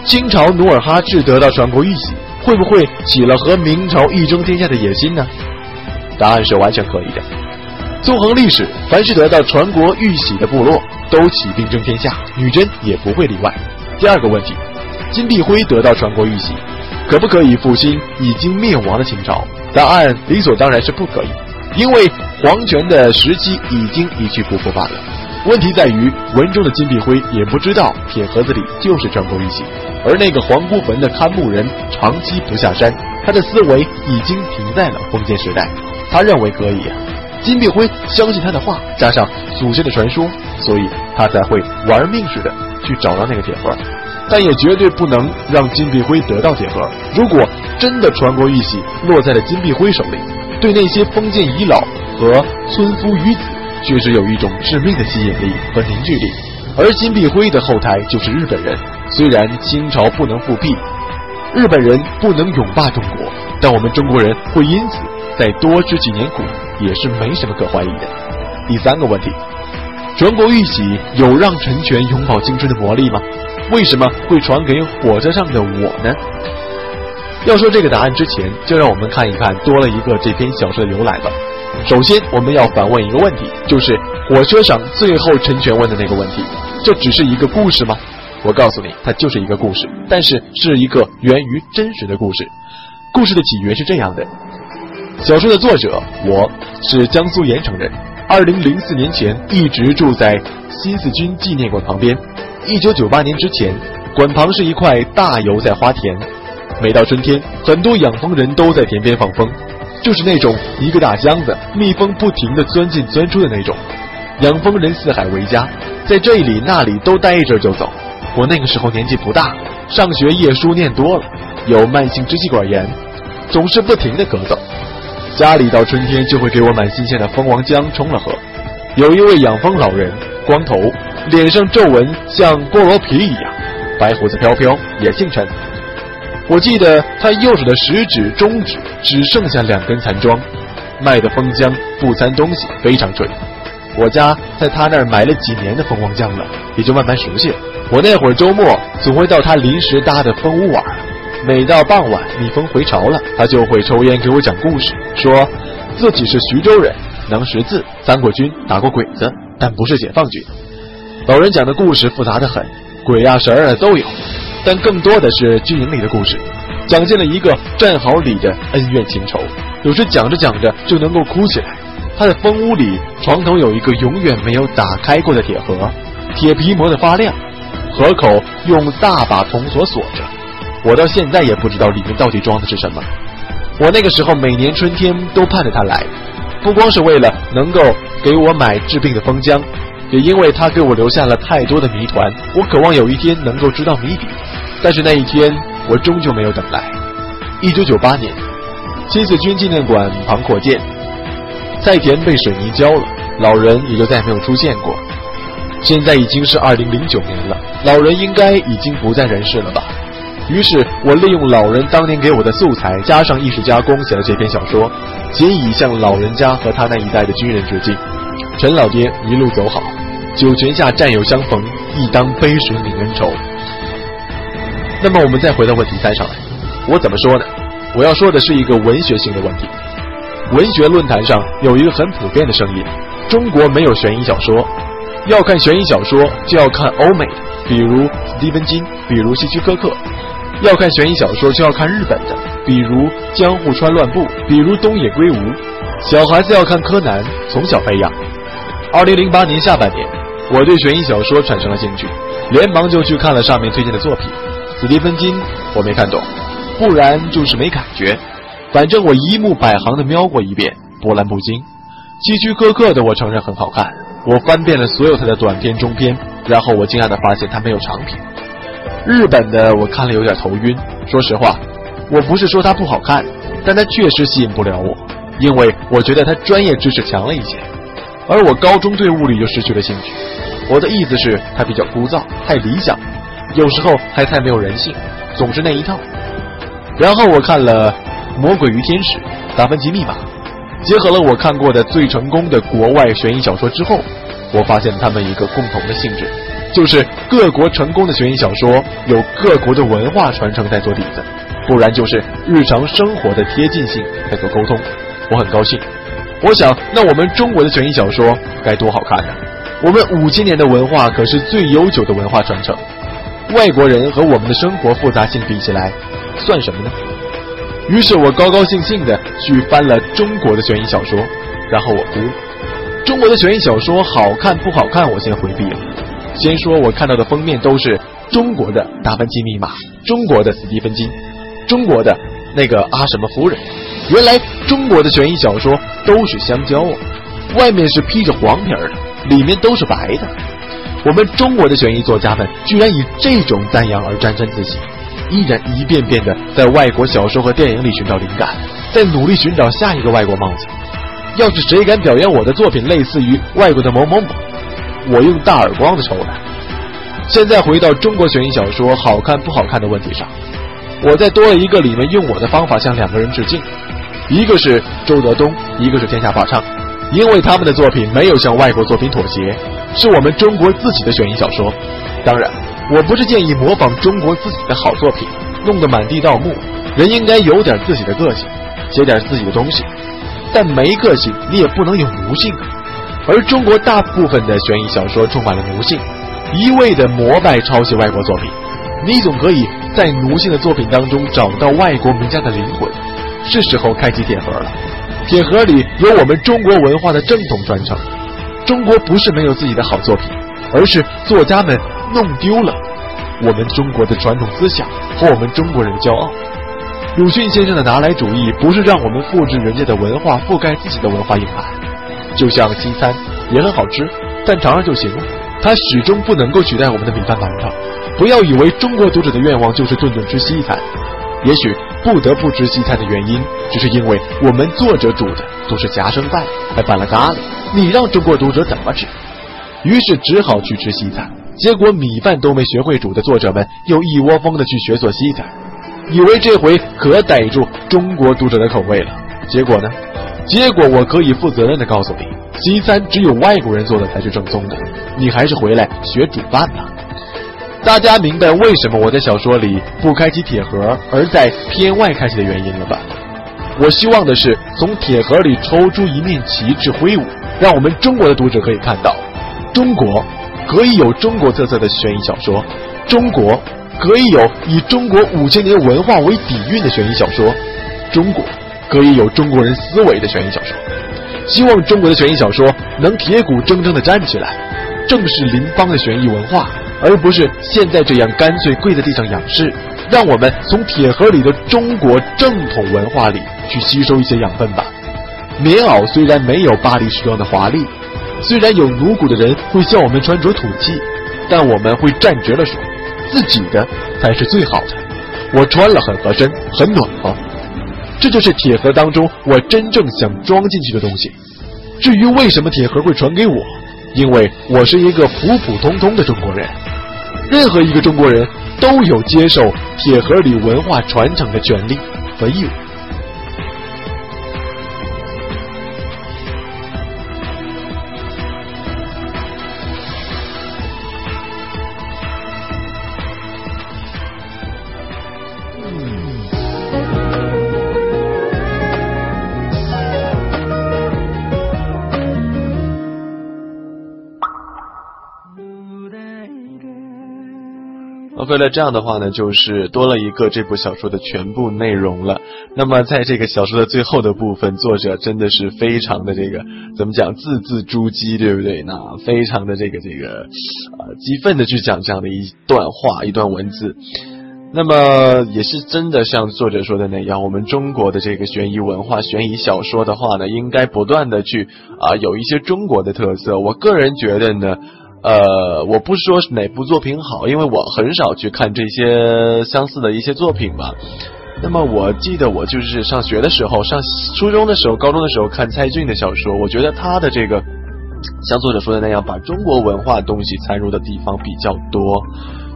清朝努尔哈赤得到传国玉玺，会不会起了和明朝一争天下的野心呢？答案是完全可以的。纵横历史，凡是得到传国玉玺的部落，都起兵争天下，女真也不会例外。第二个问题，金碧辉得到传国玉玺，可不可以复兴已经灭亡的清朝？答案理所当然是不可以。因为皇权的时期已经一去不复返了。问题在于文中的金碧辉也不知道铁盒子里就是传国玉玺，而那个皇姑坟的看墓人长期不下山，他的思维已经停在了封建时代。他认为可以呀，金碧辉相信他的话，加上祖先的传说，所以他才会玩命似的去找到那个铁盒。但也绝对不能让金碧辉得到铁盒。如果真的传国玉玺落在了金碧辉手里，对那些封建遗老和村夫余子，确实有一种致命的吸引力和凝聚力。而金碧辉的后台就是日本人。虽然清朝不能复辟，日本人不能永霸中国，但我们中国人会因此再多吃几年苦，也是没什么可怀疑的。第三个问题，全国玉玺有让陈全永葆青春的魔力吗？为什么会传给火车上的我呢？要说这个答案之前，就让我们看一看多了一个这篇小说的由来吧。首先，我们要反问一个问题，就是火车上最后陈全问的那个问题：这只是一个故事吗？我告诉你，它就是一个故事，但是是一个源于真实的故事。故事的起源是这样的：小说的作者我是江苏盐城人，二零零四年前一直住在新四军纪念馆旁边。一九九八年之前，馆旁是一块大油菜花田。每到春天，很多养蜂人都在田边放蜂，就是那种一个大箱子，蜜蜂不停地钻进钻出的那种。养蜂人四海为家，在这里那里都待一阵就走。我那个时候年纪不大，上学夜书念多了，有慢性支气管炎，总是不停地咳嗽。家里到春天就会给我买新鲜的蜂王浆冲了喝。有一位养蜂老人，光头，脸上皱纹像菠萝皮一样，白胡子飘飘，也姓陈。我记得他右手的食指、中指只剩下两根残桩，卖的蜂浆不掺东西，非常准。我家在他那儿买了几年的蜂王浆了，也就慢慢熟悉了。我那会儿周末总会到他临时搭的蜂屋玩，每到傍晚蜜蜂回巢了，他就会抽烟给我讲故事，说自己是徐州人，能识字，当过军，打过鬼子，但不是解放军。老人讲的故事复杂的很，鬼啊神啊都有。但更多的是军营里的故事，讲尽了一个战壕里的恩怨情仇。有时讲着讲着就能够哭起来。他的蜂屋里床头有一个永远没有打开过的铁盒，铁皮磨得发亮，河口用大把铜锁锁着。我到现在也不知道里面到底装的是什么。我那个时候每年春天都盼着他来，不光是为了能够给我买治病的封浆，也因为他给我留下了太多的谜团。我渴望有一天能够知道谜底，但是那一天我终究没有等来。一九九八年，七子军纪念馆旁扩建，菜田被水泥浇了，老人也就再也没有出现过。现在已经是二零零九年了，老人应该已经不在人世了吧？于是我利用老人当年给我的素材，加上艺术加工，写了这篇小说，仅以向老人家和他那一代的军人致敬。陈老爹一路走好，九泉下战友相逢，亦当杯水泯恩仇。那么我们再回到问题三上来，我怎么说呢？我要说的是一个文学性的问题。文学论坛上有一个很普遍的声音：中国没有悬疑小说。要看悬疑小说，就要看欧美的，比如斯蒂芬金，比如希区柯克；要看悬疑小说，就要看日本的，比如江户川乱步，比如东野圭吾。小孩子要看柯南，从小培养。二零零八年下半年，我对悬疑小说产生了兴趣，连忙就去看了上面推荐的作品。斯蒂芬金我没看懂，不然就是没感觉，反正我一目百行的瞄过一遍，波澜不惊。希区柯克的我承认很好看。我翻遍了所有他的短篇、中篇，然后我惊讶地发现他没有长篇。日本的我看了有点头晕。说实话，我不是说他不好看，但他确实吸引不了我，因为我觉得他专业知识强了一些，而我高中对物理就失去了兴趣。我的意思是，他比较枯燥，太理想，有时候还太没有人性，总是那一套。然后我看了《魔鬼与天使》《达芬奇密码》。结合了我看过的最成功的国外悬疑小说之后，我发现他们一个共同的性质，就是各国成功的悬疑小说有各国的文化传承在做底子，不然就是日常生活的贴近性在做沟通。我很高兴，我想那我们中国的悬疑小说该多好看呢？我们五千年的文化可是最悠久的文化传承，外国人和我们的生活复杂性比起来，算什么呢？于是我高高兴兴的去翻了中国的悬疑小说，然后我哭。中国的悬疑小说好看不好看？我先回避了。先说我看到的封面都是中国的《达芬奇密码》，中国的斯蒂芬金，中国的那个阿什么夫人。原来中国的悬疑小说都是香蕉啊，外面是披着黄皮儿的，里面都是白的。我们中国的悬疑作家们居然以这种赞扬而沾沾自喜。依然一遍遍的在外国小说和电影里寻找灵感，在努力寻找下一个外国帽子。要是谁敢表扬我的作品类似于外国的某某某，我用大耳光子抽他。现在回到中国悬疑小说好看不好看的问题上，我再多了一个里面用我的方法向两个人致敬，一个是周德东，一个是天下霸唱，因为他们的作品没有向外国作品妥协，是我们中国自己的悬疑小说。当然。我不是建议模仿中国自己的好作品，弄得满地盗墓。人应该有点自己的个性，写点自己的东西。但没个性，你也不能有奴性啊。而中国大部分的悬疑小说充满了奴性，一味的膜拜抄袭外国作品。你总可以在奴性的作品当中找到外国名家的灵魂。是时候开启铁盒了，铁盒里有我们中国文化的正统传承。中国不是没有自己的好作品，而是作家们。弄丢了我们中国的传统思想和我们中国人的骄傲。鲁迅先生的拿来主义不是让我们复制人家的文化，覆盖自己的文化硬盘。就像西餐也很好吃，但尝尝就行了。它始终不能够取代我们的米饭馒头。不要以为中国读者的愿望就是顿顿吃西餐，也许不得不吃西餐的原因，只是因为我们作者煮的都是夹生饭，还拌了咖喱。你让中国读者怎么吃？于是只好去吃西餐。结果米饭都没学会煮的作者们又一窝蜂的去学做西餐，以为这回可逮住中国读者的口味了。结果呢？结果我可以负责任的告诉你，西餐只有外国人做的才是正宗的，你还是回来学煮饭吧。大家明白为什么我在小说里不开启铁盒，而在片外开启的原因了吧？我希望的是从铁盒里抽出一面旗帜挥舞，让我们中国的读者可以看到，中国。可以有中国特色的悬疑小说，中国可以有以中国五千年文化为底蕴的悬疑小说，中国可以有中国人思维的悬疑小说。希望中国的悬疑小说能铁骨铮铮的站起来，正视邻邦的悬疑文化，而不是现在这样干脆跪在地上仰视。让我们从铁盒里的中国正统文化里去吸收一些养分吧。棉袄虽然没有巴黎时装的华丽，虽然有奴骨的人会笑我们穿着土气，但我们会站直了说，自己的才是最好的。我穿了很合身，很暖和。这就是铁盒当中我真正想装进去的东西。至于为什么铁盒会传给我，因为我是一个普普通通的中国人。任何一个中国人都有接受铁盒里文化传承的权利和义务。为了这样的话呢，就是多了一个这部小说的全部内容了。那么在这个小说的最后的部分，作者真的是非常的这个怎么讲，字字珠玑，对不对？那非常的这个这个呃激愤的去讲这样的一段话，一段文字。那么也是真的像作者说的那样，我们中国的这个悬疑文化、悬疑小说的话呢，应该不断的去啊有一些中国的特色。我个人觉得呢。呃，我不说哪部作品好，因为我很少去看这些相似的一些作品吧。那么我记得我就是上学的时候，上初中的时候、高中的时候看蔡骏的小说，我觉得他的这个像作者说的那样，把中国文化东西掺入的地方比较多。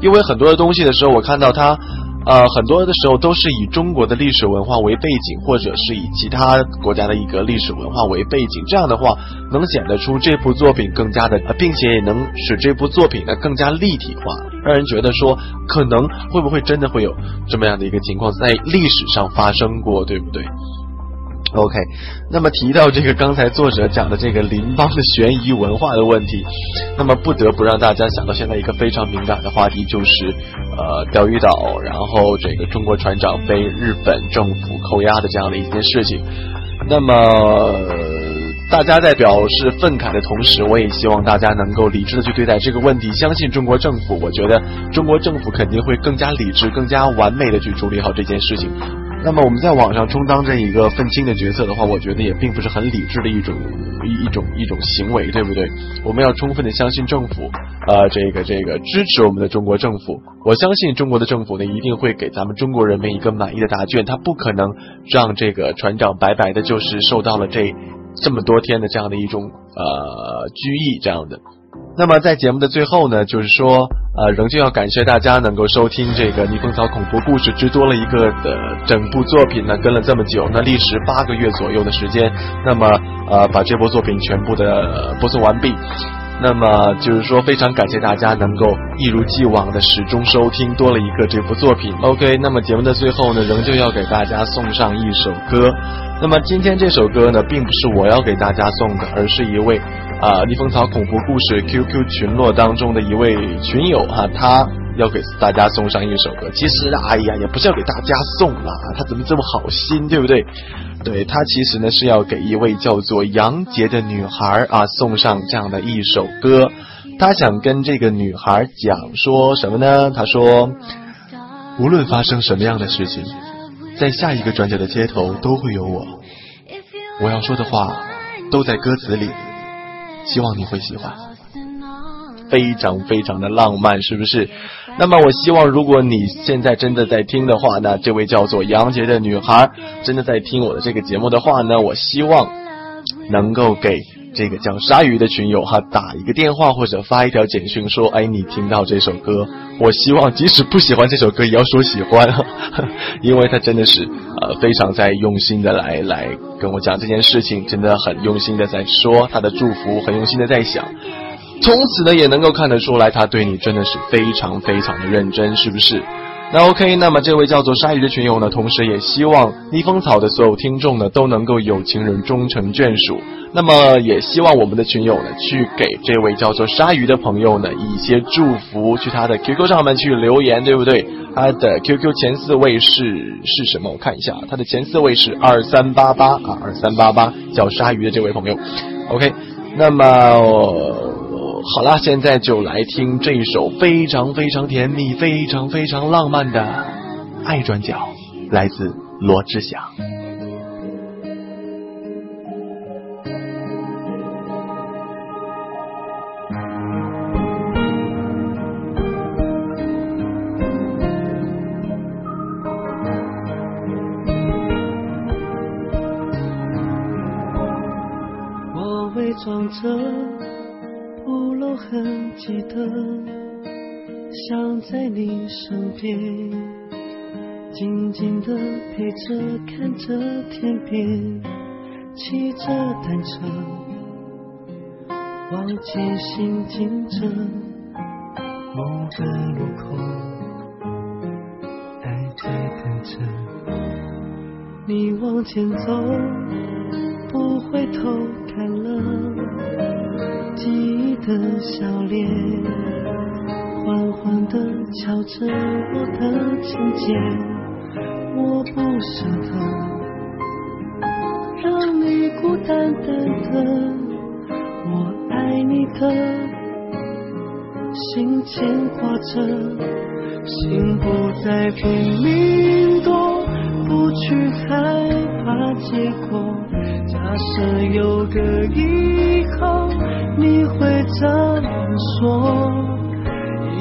因为很多的东西的时候，我看到他。呃，很多的时候都是以中国的历史文化为背景，或者是以其他国家的一个历史文化为背景。这样的话，能显得出这部作品更加的，并且也能使这部作品呢更加立体化，让人觉得说，可能会不会真的会有这么样的一个情况在历史上发生过，对不对？OK，那么提到这个刚才作者讲的这个邻邦的悬疑文化的问题，那么不得不让大家想到现在一个非常敏感的话题，就是呃钓鱼岛，然后这个中国船长被日本政府扣押的这样的一件事情。那么大家在表示愤慨的同时，我也希望大家能够理智的去对待这个问题，相信中国政府。我觉得中国政府肯定会更加理智、更加完美的去处理好这件事情。那么我们在网上充当这一个愤青的角色的话，我觉得也并不是很理智的一种一一种一种行为，对不对？我们要充分的相信政府，呃，这个这个支持我们的中国政府。我相信中国的政府呢，一定会给咱们中国人民一个满意的答卷。他不可能让这个船长白白的，就是受到了这这么多天的这样的一种呃拘役这样的。那么在节目的最后呢，就是说，呃，仍旧要感谢大家能够收听这个《逆风草恐怖故事之多了一个》的整部作品呢，跟了这么久，那历时八个月左右的时间，那么呃，把这部作品全部的播送完毕。那么就是说，非常感谢大家能够一如既往的始终收听多了一个这部作品。OK，那么节目的最后呢，仍旧要给大家送上一首歌。那么今天这首歌呢，并不是我要给大家送的，而是一位。啊！逆风草恐怖故事 QQ 群落当中的一位群友哈，他要给大家送上一首歌。其实，哎呀，也不是要给大家送啦，他怎么这么好心，对不对？对他其实呢是要给一位叫做杨杰的女孩啊送上这样的一首歌。他想跟这个女孩讲说什么呢？他说，无论发生什么样的事情，在下一个转角的街头都会有我。我要说的话都在歌词里。希望你会喜欢，非常非常的浪漫，是不是？那么我希望，如果你现在真的在听的话，那这位叫做杨杰的女孩真的在听我的这个节目的话呢，我希望能够给这个叫鲨鱼的群友哈打一个电话或者发一条简讯说，哎，你听到这首歌，我希望即使不喜欢这首歌也要说喜欢，因为他真的是呃非常在用心的来来。跟我讲这件事情，真的很用心的在说他的祝福，很用心的在想。从此呢，也能够看得出来，他对你真的是非常非常的认真，是不是？那 OK，那么这位叫做鲨鱼的群友呢，同时也希望逆风草的所有听众呢，都能够有情人终成眷属。那么也希望我们的群友呢，去给这位叫做鲨鱼的朋友呢一些祝福，去他的 QQ 上面去留言，对不对？他的 QQ 前四位是是什么？我看一下，他的前四位是二三八八啊，二三八八，叫鲨鱼的这位朋友。OK，那么好了，现在就来听这首非常非常甜蜜、非常非常浪漫的爱转角，来自罗志祥。往前行进着，某个路口，爱在等着你往前走。不回头看了记忆的笑脸，缓缓的敲着我的琴键，我不舍得让你孤单单的，我爱你的心牵挂着，心不再拼命躲，不去害怕结果。假设有个以后，你会怎么说？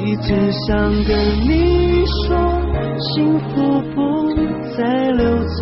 一直想跟你说，幸福不再溜走。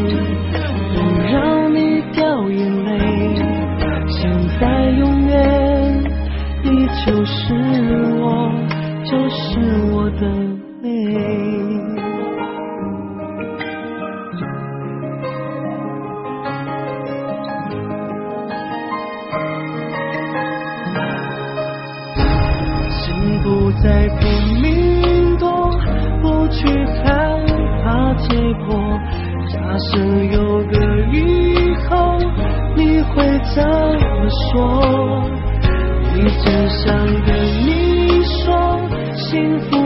会怎么说？一直想跟你说，幸福